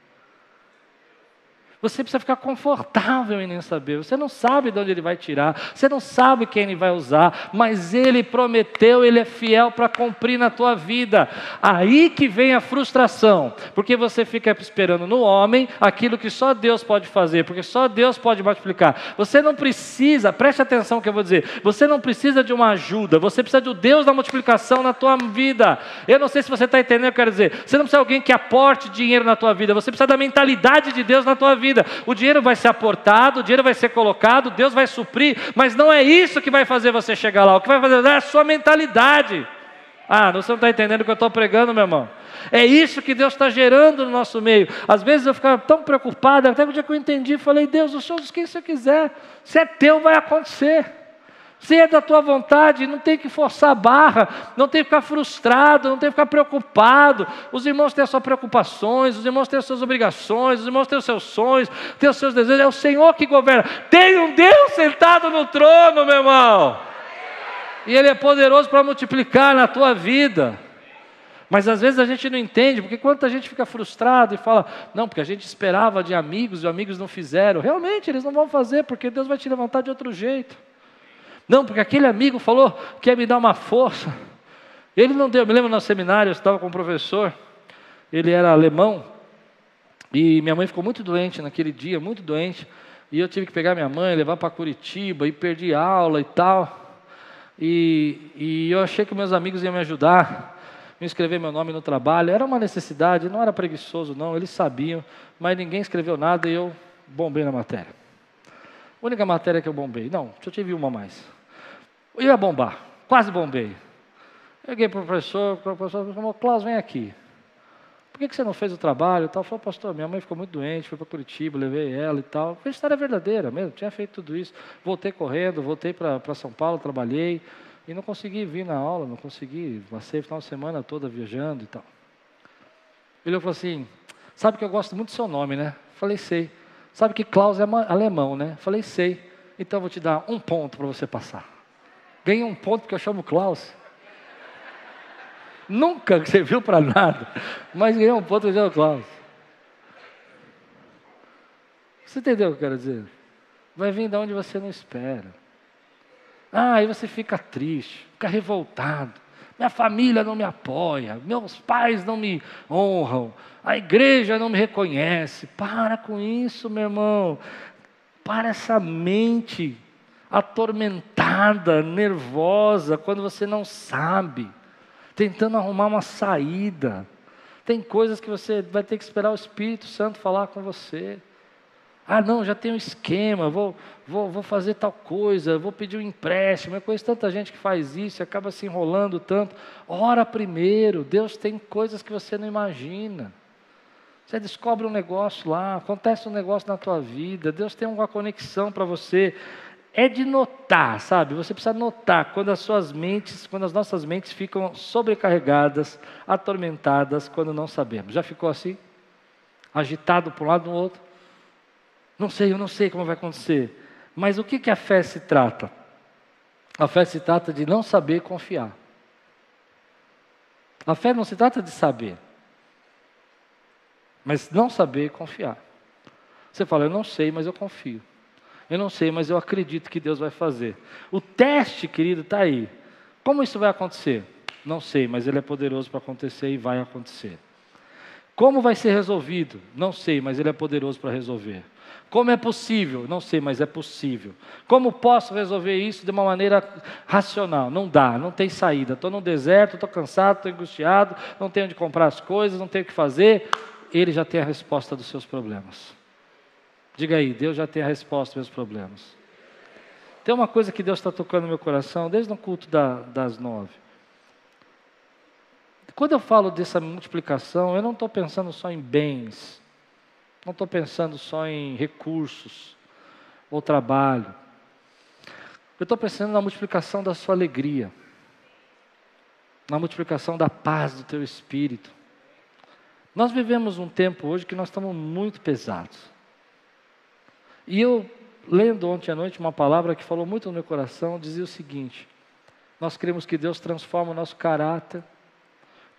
Você precisa ficar confortável em nem saber. Você não sabe de onde ele vai tirar, você não sabe quem ele vai usar, mas ele prometeu, ele é fiel para cumprir na tua vida. Aí que vem a frustração, porque você fica esperando no homem aquilo que só Deus pode fazer, porque só Deus pode multiplicar. Você não precisa, preste atenção no que eu vou dizer, você não precisa de uma ajuda, você precisa do Deus da multiplicação na tua vida. Eu não sei se você está entendendo o que eu quero dizer. Você não precisa de alguém que aporte dinheiro na tua vida, você precisa da mentalidade de Deus na tua vida vida. O dinheiro vai ser aportado, o dinheiro vai ser colocado, Deus vai suprir, mas não é isso que vai fazer você chegar lá. O que vai fazer é a sua mentalidade. Ah, você não está entendendo o que eu estou pregando, meu irmão. É isso que Deus está gerando no nosso meio. Às vezes eu ficava tão preocupado, até que o dia que eu entendi, falei, Deus, o Senhor diz quem você quiser. Se é teu, vai acontecer. Se é da tua vontade, não tem que forçar a barra, não tem que ficar frustrado, não tem que ficar preocupado. Os irmãos têm as suas preocupações, os irmãos têm as suas obrigações, os irmãos têm os seus sonhos, têm os seus desejos. É o Senhor que governa. Tem um Deus sentado no trono, meu irmão. E Ele é poderoso para multiplicar na tua vida. Mas às vezes a gente não entende, porque quando a gente fica frustrado e fala, não, porque a gente esperava de amigos e os amigos não fizeram. Realmente, eles não vão fazer, porque Deus vai te levantar de outro jeito. Não, porque aquele amigo falou que ia me dar uma força. Ele não deu. Eu me lembro no seminário, eu estava com um professor, ele era alemão, e minha mãe ficou muito doente naquele dia, muito doente. E eu tive que pegar minha mãe, levar para Curitiba, e perdi aula e tal. E, e eu achei que meus amigos iam me ajudar me escrever meu nome no trabalho. Era uma necessidade, não era preguiçoso, não, eles sabiam, mas ninguém escreveu nada e eu bombei na matéria. Única matéria que eu bombei. Não, eu tive uma mais. Eu ia bombar, quase bombei. Eu liguei para o professor, o professor falou, Klaus, vem aqui. Por que, que você não fez o trabalho e tal? Falei, pastor, minha mãe ficou muito doente, fui para Curitiba, levei ela e tal. Foi história verdadeira mesmo, tinha feito tudo isso. Voltei correndo, voltei para São Paulo, trabalhei. E não consegui vir na aula, não consegui. Passei a final de semana toda viajando e tal. Ele falou assim: Sabe que eu gosto muito do seu nome, né? Falei, sei. Sabe que Klaus é alemão, né? Falei, sei. Então vou te dar um ponto para você passar. Ganhei um ponto porque eu chamo Klaus. Nunca serviu para nada, mas ganhei um ponto porque eu chamo Klaus. Você entendeu o que eu quero dizer? Vai vir de onde você não espera. Ah, aí você fica triste, fica revoltado. Minha família não me apoia, meus pais não me honram, a igreja não me reconhece. Para com isso, meu irmão. Para essa mente atormentada, nervosa, quando você não sabe, tentando arrumar uma saída. Tem coisas que você vai ter que esperar o Espírito Santo falar com você. Ah, não, já tem um esquema, vou, vou, vou fazer tal coisa, vou pedir um empréstimo. Eu conheço tanta gente que faz isso e acaba se enrolando tanto. Ora primeiro, Deus tem coisas que você não imagina. Você descobre um negócio lá, acontece um negócio na tua vida, Deus tem uma conexão para você. É de notar, sabe? Você precisa notar quando as suas mentes, quando as nossas mentes ficam sobrecarregadas, atormentadas, quando não sabemos. Já ficou assim? Agitado para um lado do outro? Não sei, eu não sei como vai acontecer. Mas o que, que a fé se trata? A fé se trata de não saber confiar. A fé não se trata de saber, mas não saber confiar. Você fala, eu não sei, mas eu confio. Eu não sei, mas eu acredito que Deus vai fazer. O teste, querido, está aí. Como isso vai acontecer? Não sei, mas Ele é poderoso para acontecer e vai acontecer. Como vai ser resolvido? Não sei, mas Ele é poderoso para resolver. Como é possível? Não sei, mas é possível. Como posso resolver isso de uma maneira racional? Não dá, não tem saída. Estou no deserto, estou cansado, estou angustiado, não tenho onde comprar as coisas, não tenho o que fazer. Ele já tem a resposta dos seus problemas. Diga aí, Deus já tem a resposta dos meus problemas. Tem uma coisa que Deus está tocando no meu coração desde o culto da, das nove. Quando eu falo dessa multiplicação, eu não estou pensando só em bens, não estou pensando só em recursos ou trabalho. Eu estou pensando na multiplicação da sua alegria, na multiplicação da paz do teu espírito. Nós vivemos um tempo hoje que nós estamos muito pesados. E eu, lendo ontem à noite uma palavra que falou muito no meu coração, dizia o seguinte: Nós queremos que Deus transforme o nosso caráter,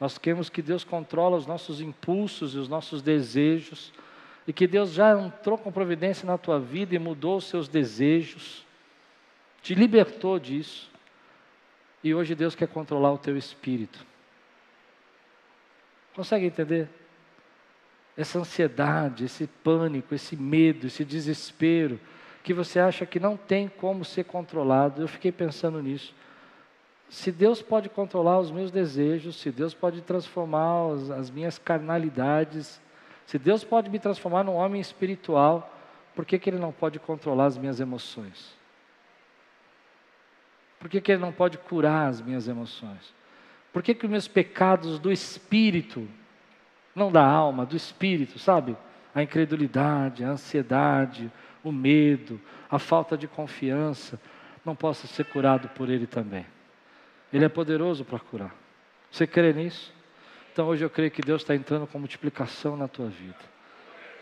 nós queremos que Deus controle os nossos impulsos e os nossos desejos, e que Deus já entrou com providência na tua vida e mudou os seus desejos, te libertou disso, e hoje Deus quer controlar o teu espírito. Consegue entender? Essa ansiedade, esse pânico, esse medo, esse desespero, que você acha que não tem como ser controlado. Eu fiquei pensando nisso. Se Deus pode controlar os meus desejos, se Deus pode transformar as minhas carnalidades, se Deus pode me transformar num homem espiritual, por que, que Ele não pode controlar as minhas emoções? Por que, que Ele não pode curar as minhas emoções? Por que, que os meus pecados do espírito, não da alma, do espírito, sabe? A incredulidade, a ansiedade, o medo, a falta de confiança, não possa ser curado por Ele também. Ele é poderoso para curar. Você crê nisso? Então hoje eu creio que Deus está entrando com multiplicação na tua vida.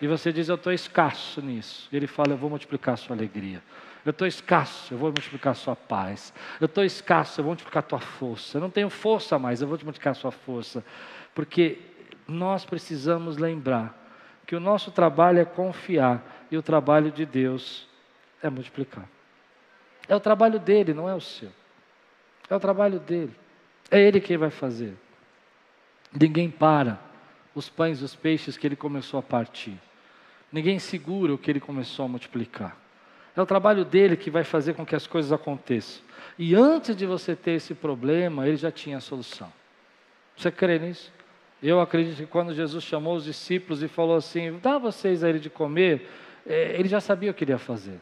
E você diz, eu estou escasso nisso. E Ele fala, eu vou multiplicar a sua alegria. Eu estou escasso, eu vou multiplicar a sua paz. Eu estou escasso, eu vou multiplicar a tua força. Eu não tenho força mais, eu vou multiplicar a sua força. Porque nós precisamos lembrar que o nosso trabalho é confiar e o trabalho de Deus é multiplicar. É o trabalho dele, não é o seu. É o trabalho dele. É ele quem vai fazer. Ninguém para os pães e os peixes que ele começou a partir. Ninguém segura o que ele começou a multiplicar. É o trabalho dele que vai fazer com que as coisas aconteçam. E antes de você ter esse problema, ele já tinha a solução. Você crê nisso? Eu acredito que quando Jesus chamou os discípulos e falou assim: dá vocês a ele de comer, é, ele já sabia o que ele ia fazer.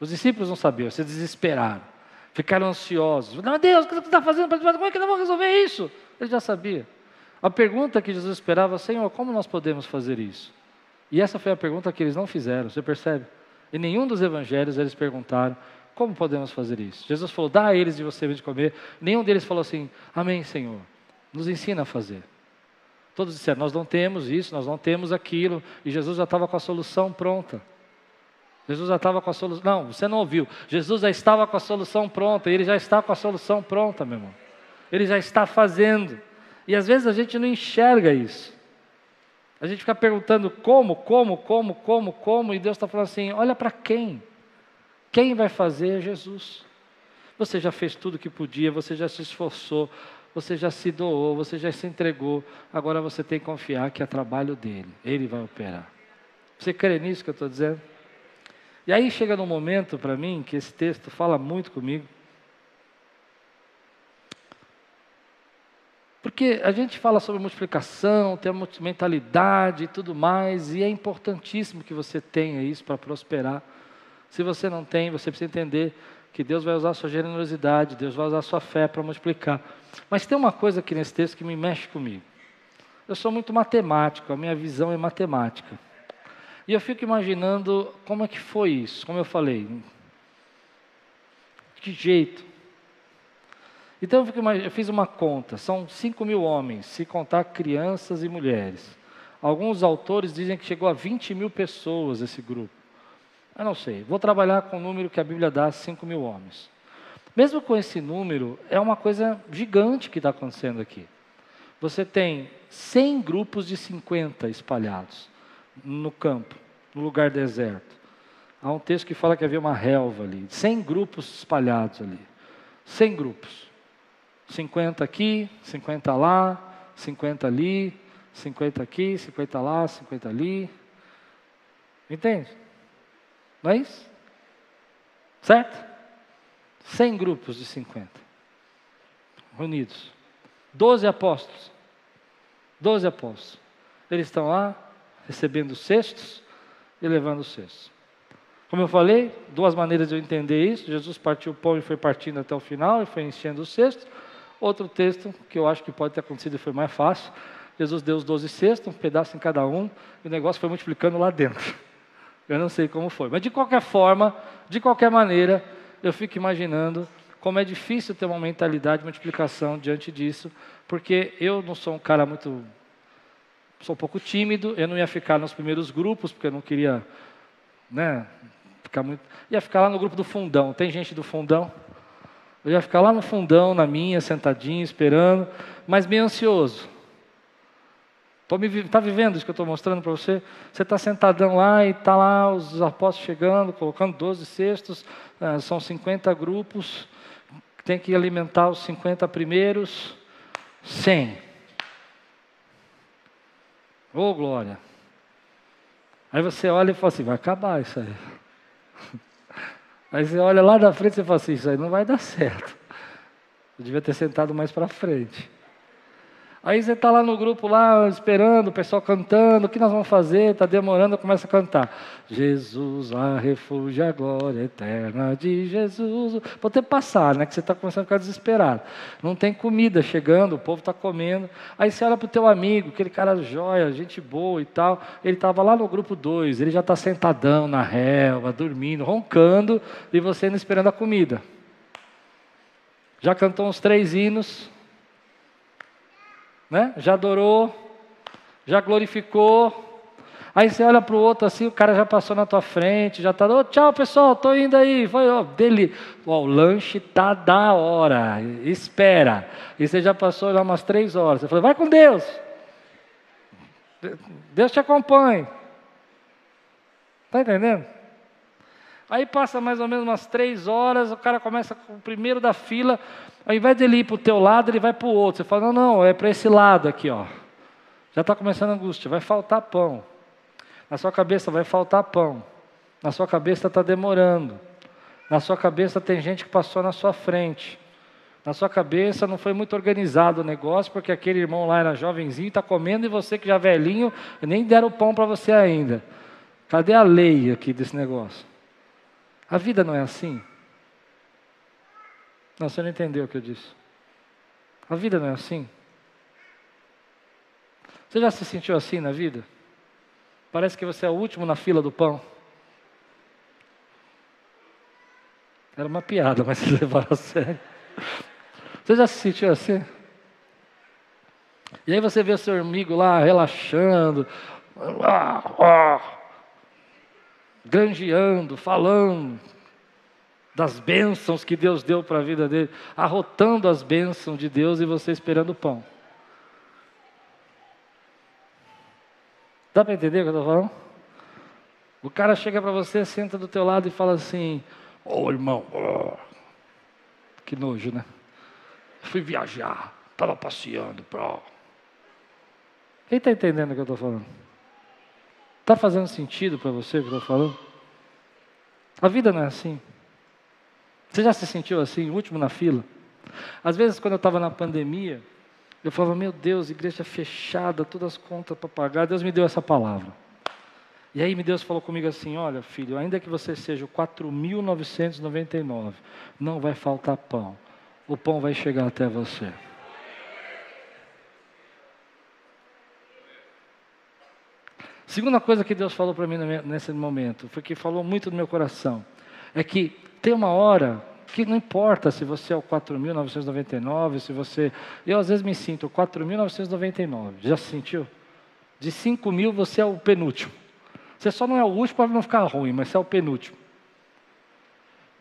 Os discípulos não sabiam, se desesperaram, ficaram ansiosos. Meu Deus, o que você está fazendo? Como é que eu vou resolver isso? Ele já sabia. A pergunta que Jesus esperava, Senhor, como nós podemos fazer isso? E essa foi a pergunta que eles não fizeram, você percebe? Em nenhum dos evangelhos eles perguntaram, como podemos fazer isso? Jesus falou, dá a eles de você de comer. Nenhum deles falou assim, amém, Senhor, nos ensina a fazer. Todos disseram, nós não temos isso, nós não temos aquilo, e Jesus já estava com a solução pronta. Jesus já estava com a solução. Não, você não ouviu. Jesus já estava com a solução pronta, ele já está com a solução pronta, meu irmão. Ele já está fazendo. E às vezes a gente não enxerga isso. A gente fica perguntando como, como, como, como, como, e Deus está falando assim: olha para quem? Quem vai fazer é Jesus. Você já fez tudo o que podia, você já se esforçou, você já se doou, você já se entregou. Agora você tem que confiar que é trabalho dele, ele vai operar. Você crê nisso que eu estou dizendo? E aí chega num momento para mim que esse texto fala muito comigo. Porque a gente fala sobre multiplicação, tem a mentalidade e tudo mais, e é importantíssimo que você tenha isso para prosperar. Se você não tem, você precisa entender que Deus vai usar a sua generosidade, Deus vai usar a sua fé para multiplicar. Mas tem uma coisa aqui nesse texto que me mexe comigo. Eu sou muito matemático, a minha visão é matemática. E eu fico imaginando como é que foi isso, como eu falei. De que jeito? Então eu, fico, eu fiz uma conta, são 5 mil homens, se contar crianças e mulheres. Alguns autores dizem que chegou a 20 mil pessoas esse grupo. Eu não sei, vou trabalhar com o número que a Bíblia dá, 5 mil homens. Mesmo com esse número, é uma coisa gigante que está acontecendo aqui. Você tem 100 grupos de 50 espalhados no campo, no lugar deserto. Há um texto que fala que havia uma relva ali, 100 grupos espalhados ali. 100 grupos. 50 aqui, 50 lá, 50 ali, 50 aqui, 50 lá, 50 ali. Entende? Não é isso? Certo? 100 grupos de 50 reunidos. 12 apóstolos. 12 apóstolos. Eles estão lá recebendo cestos e levando cestos. Como eu falei, duas maneiras de eu entender isso. Jesus partiu o pão e foi partindo até o final e foi enchendo os cestos. Outro texto que eu acho que pode ter acontecido e foi mais fácil. Jesus deu os doze cestos, um pedaço em cada um, e o negócio foi multiplicando lá dentro. Eu não sei como foi. Mas de qualquer forma, de qualquer maneira, eu fico imaginando como é difícil ter uma mentalidade de multiplicação diante disso, porque eu não sou um cara muito. Sou um pouco tímido, eu não ia ficar nos primeiros grupos, porque eu não queria. Né, ficar muito. Ia ficar lá no grupo do fundão. Tem gente do fundão? Eu ia ficar lá no fundão, na minha, sentadinho, esperando, mas meio ansioso. Está vivendo isso que eu estou mostrando para você? Você está sentadão lá e está lá os apóstolos chegando, colocando 12 cestos, ah, são 50 grupos, tem que alimentar os 50 primeiros, 100. Ô oh, glória! Aí você olha e fala assim: vai acabar isso aí. Aí você olha lá da frente e fala assim: Isso aí não vai dar certo. Eu devia ter sentado mais para frente. Aí você está lá no grupo, lá esperando, o pessoal cantando, o que nós vamos fazer? Está demorando, começa a cantar. Jesus, a refúgio, a glória eterna de Jesus. Pode ter passar, né? Que você está começando a ficar desesperado. Não tem comida chegando, o povo está comendo. Aí você olha para o teu amigo, aquele cara joia, gente boa e tal. Ele estava lá no grupo 2, ele já está sentadão na relva, dormindo, roncando, e você ainda esperando a comida. Já cantou uns três hinos, né? Já adorou, já glorificou. Aí você olha para o outro assim, o cara já passou na tua frente, já está, oh, tchau pessoal, estou indo aí. Foi, oh, dele, oh, o lanche tá da hora, espera. E você já passou lá umas três horas. Você falou, vai com Deus. Deus te acompanhe. Está entendendo? Aí passa mais ou menos umas três horas, o cara começa com o primeiro da fila, ao invés de ele ir para o teu lado, ele vai para o outro. Você fala, não, não, é para esse lado aqui, ó. Já está começando a angústia, vai faltar pão. Na sua cabeça vai faltar pão. Na sua cabeça está demorando. Na sua cabeça tem gente que passou na sua frente. Na sua cabeça não foi muito organizado o negócio, porque aquele irmão lá era jovenzinho, está comendo, e você que já é velhinho, nem deram pão para você ainda. Cadê a lei aqui desse negócio? A vida não é assim? Não, você não entendeu o que eu disse. A vida não é assim? Você já se sentiu assim na vida? Parece que você é o último na fila do pão. Era uma piada, mas se levaram a sério. Você já se sentiu assim? E aí você vê o seu amigo lá relaxando, ah, ah, granjeando, falando das bênçãos que Deus deu para a vida dele, arrotando as bênçãos de Deus e você esperando o pão. Dá para entender o que eu estou falando? O cara chega para você, senta do teu lado e fala assim: Ô oh, irmão, oh. que nojo, né? Fui viajar, estava passeando, pro. Quem está entendendo o que eu estou falando? Está fazendo sentido para você o que eu estou falando? A vida não é assim. Você já se sentiu assim, último na fila? Às vezes, quando eu estava na pandemia, eu falava, meu Deus, igreja fechada, todas as contas para pagar. Deus me deu essa palavra. E aí Deus falou comigo assim: Olha, filho, ainda que você seja o 4.999, não vai faltar pão. O pão vai chegar até você. Segunda coisa que Deus falou para mim nesse momento, foi que falou muito no meu coração, é que tem uma hora que não importa se você é o 4.999, se você. Eu às vezes me sinto 4.999, já se sentiu? De 5 mil você é o penúltimo. Você só não é o último para não ficar ruim, mas você é o penúltimo.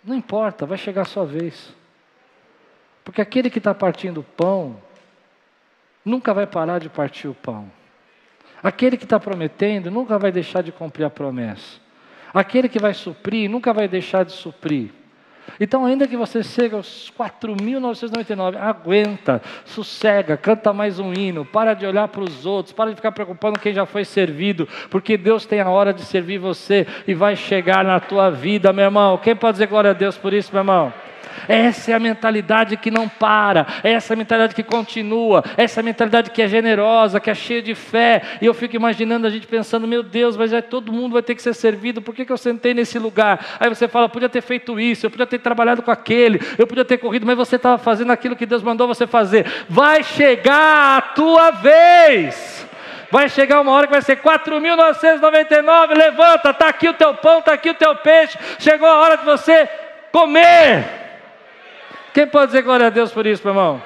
Não importa, vai chegar a sua vez. Porque aquele que está partindo o pão, nunca vai parar de partir o pão. Aquele que está prometendo nunca vai deixar de cumprir a promessa. Aquele que vai suprir nunca vai deixar de suprir. Então, ainda que você chegue aos 4.999, aguenta, sossega, canta mais um hino, para de olhar para os outros, para de ficar preocupando quem já foi servido, porque Deus tem a hora de servir você e vai chegar na tua vida, meu irmão. Quem pode dizer glória a Deus por isso, meu irmão? Essa é a mentalidade que não para, essa é a mentalidade que continua, essa é a mentalidade que é generosa, que é cheia de fé. E eu fico imaginando a gente pensando, meu Deus, mas é, todo mundo vai ter que ser servido, por que, que eu sentei nesse lugar? Aí você fala, podia ter feito isso, eu podia ter trabalhado com aquele, eu podia ter corrido, mas você estava fazendo aquilo que Deus mandou você fazer. Vai chegar a tua vez. Vai chegar uma hora que vai ser 4.999, levanta, está aqui o teu pão, está aqui o teu peixe, chegou a hora de você comer. Quem pode dizer glória a Deus por isso, meu irmão?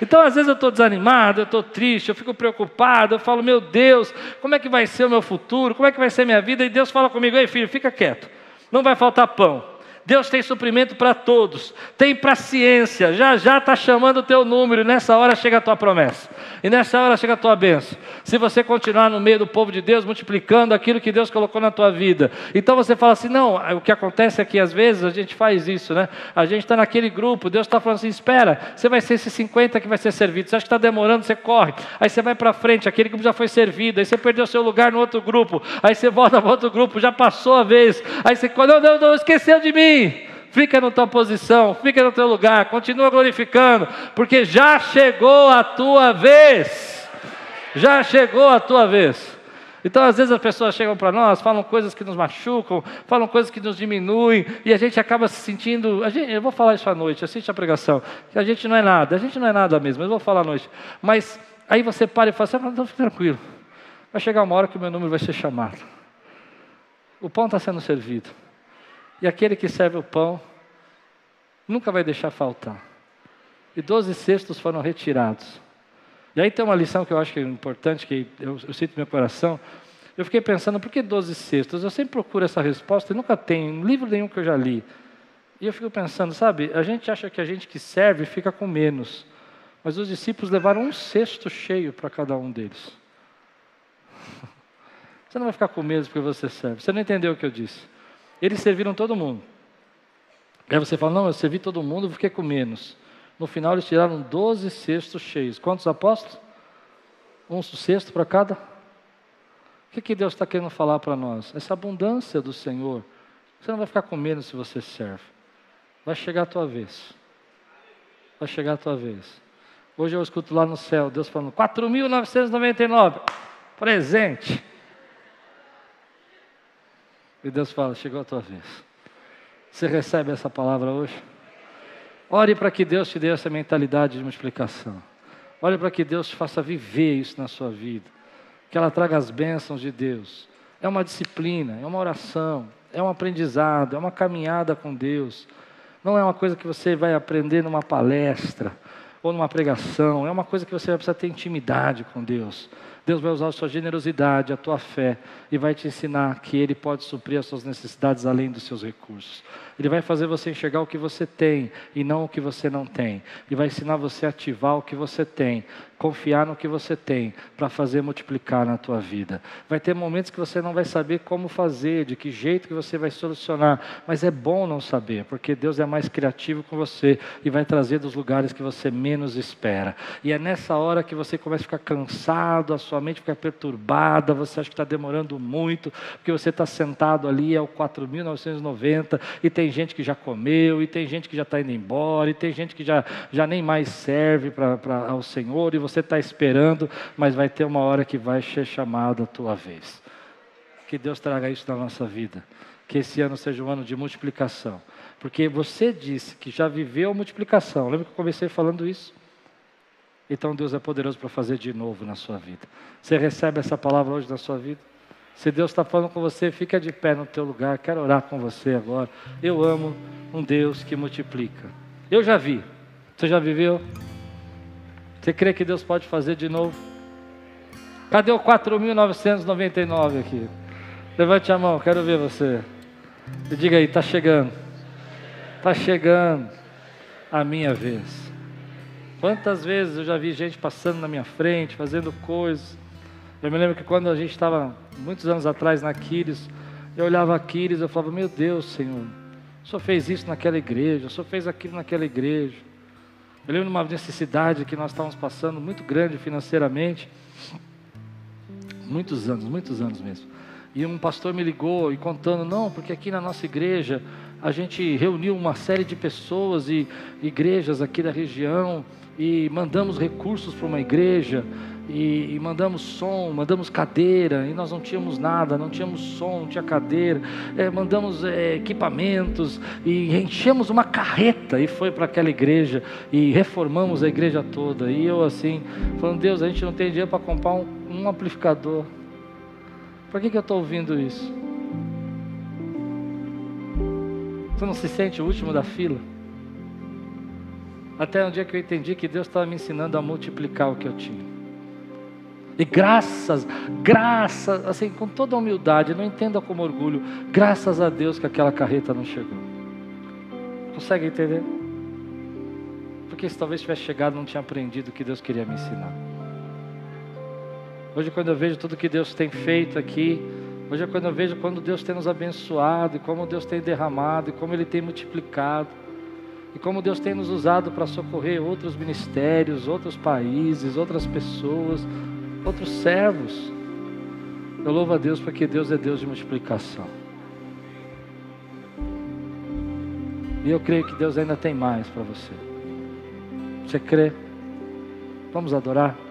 Então, às vezes eu estou desanimado, eu estou triste, eu fico preocupado, eu falo, meu Deus, como é que vai ser o meu futuro? Como é que vai ser minha vida? E Deus fala comigo, ei filho, fica quieto, não vai faltar pão. Deus tem suprimento para todos, tem para ciência, já já está chamando o teu número, e nessa hora chega a tua promessa, e nessa hora chega a tua bênção. Se você continuar no meio do povo de Deus, multiplicando aquilo que Deus colocou na tua vida, então você fala assim: não, o que acontece é que às vezes a gente faz isso, né? A gente está naquele grupo, Deus está falando assim: espera, você vai ser esse 50 que vai ser servido, você acha que está demorando, você corre, aí você vai para frente, aquele grupo já foi servido, aí você perdeu seu lugar no outro grupo, aí você volta para outro grupo, já passou a vez, aí você, não, não, não, esqueceu de mim fica na tua posição, fica no teu lugar, continua glorificando, porque já chegou a tua vez. Já chegou a tua vez. Então, às vezes as pessoas chegam para nós, falam coisas que nos machucam, falam coisas que nos diminuem, e a gente acaba se sentindo. Gente, eu vou falar isso à noite, assiste a pregação, que a gente não é nada, a gente não é nada mesmo, eu vou falar à noite. Mas aí você para e fala assim: não, fica tranquilo, vai chegar uma hora que o meu número vai ser chamado. O pão está sendo servido. E aquele que serve o pão nunca vai deixar faltar. e doze cestos foram retirados. E aí tem uma lição que eu acho que é importante, que eu, eu sinto no meu coração. Eu fiquei pensando, por que doze cestos? Eu sempre procuro essa resposta e nunca tem, livro nenhum que eu já li. E eu fico pensando, sabe, a gente acha que a gente que serve fica com menos. Mas os discípulos levaram um cesto cheio para cada um deles. Você não vai ficar com medo porque você serve. Você não entendeu o que eu disse. Eles serviram todo mundo. Aí você fala, não, eu servi todo mundo, fiquei com menos. No final eles tiraram 12 cestos cheios. Quantos apóstolos? Um cesto para cada? O que, que Deus está querendo falar para nós? Essa abundância do Senhor. Você não vai ficar com menos se você serve. Vai chegar a tua vez. Vai chegar a tua vez. Hoje eu escuto lá no céu, Deus falando, 4.999, presente. E Deus fala, chegou a tua vez. Você recebe essa palavra hoje? Ore para que Deus te dê essa mentalidade de multiplicação. Ore para que Deus te faça viver isso na sua vida. Que ela traga as bênçãos de Deus. É uma disciplina, é uma oração, é um aprendizado, é uma caminhada com Deus. Não é uma coisa que você vai aprender numa palestra ou numa pregação, é uma coisa que você vai precisar ter intimidade com Deus. Deus vai usar a sua generosidade, a tua fé e vai te ensinar que Ele pode suprir as suas necessidades além dos seus recursos. Ele vai fazer você enxergar o que você tem e não o que você não tem. E vai ensinar você a ativar o que você tem, confiar no que você tem, para fazer multiplicar na tua vida. Vai ter momentos que você não vai saber como fazer, de que jeito que você vai solucionar, mas é bom não saber, porque Deus é mais criativo com você e vai trazer dos lugares que você menos espera. E é nessa hora que você começa a ficar cansado, a sua mente fica perturbada, você acha que está demorando muito, porque você está sentado ali, é o 4.990 e tem gente que já comeu, e tem gente que já está indo embora, e tem gente que já, já nem mais serve pra, ao Senhor, e você está esperando, mas vai ter uma hora que vai ser chamada a tua vez. Que Deus traga isso na nossa vida. Que esse ano seja um ano de multiplicação. Porque você disse que já viveu multiplicação. Lembra que eu comecei falando isso? Então Deus é poderoso para fazer de novo na sua vida. Você recebe essa palavra hoje na sua vida? Se Deus está falando com você, fica de pé no teu lugar. Quero orar com você agora. Eu amo um Deus que multiplica. Eu já vi. Você já viveu? Você crê que Deus pode fazer de novo? Cadê o 4.999 aqui? Levante a mão, quero ver você. E diga aí, está chegando. Está chegando a minha vez. Quantas vezes eu já vi gente passando na minha frente, fazendo coisas eu me lembro que quando a gente estava, muitos anos atrás, na Quiris, eu olhava a Quiris e falava, meu Deus, Senhor, o Senhor fez isso naquela igreja, o Senhor fez aquilo naquela igreja. Eu lembro de uma necessidade que nós estávamos passando muito grande financeiramente, muitos anos, muitos anos mesmo. E um pastor me ligou e contando, não, porque aqui na nossa igreja a gente reuniu uma série de pessoas e igrejas aqui da região e mandamos recursos para uma igreja e, e, mandamos som, mandamos cadeira, e nós não tínhamos nada, não tínhamos som, não tinha cadeira, é, mandamos é, equipamentos e enchemos uma carreta e foi para aquela igreja e reformamos a igreja toda. E eu assim, falando, Deus, a gente não tem dinheiro para comprar um, um amplificador. Por que, que eu estou ouvindo isso? Você não se sente o último da fila? Até um dia que eu entendi que Deus estava me ensinando a multiplicar o que eu tinha. E graças, graças, assim, com toda humildade, não entenda como orgulho, graças a Deus que aquela carreta não chegou. Consegue entender? Porque se talvez tivesse chegado, não tinha aprendido o que Deus queria me ensinar. Hoje, quando eu vejo tudo que Deus tem feito aqui, hoje é quando eu vejo quando Deus tem nos abençoado, e como Deus tem derramado, e como Ele tem multiplicado, e como Deus tem nos usado para socorrer outros ministérios, outros países, outras pessoas, outros servos. Eu louvo a Deus porque Deus é Deus de multiplicação. E eu creio que Deus ainda tem mais para você. Você crê? Vamos adorar?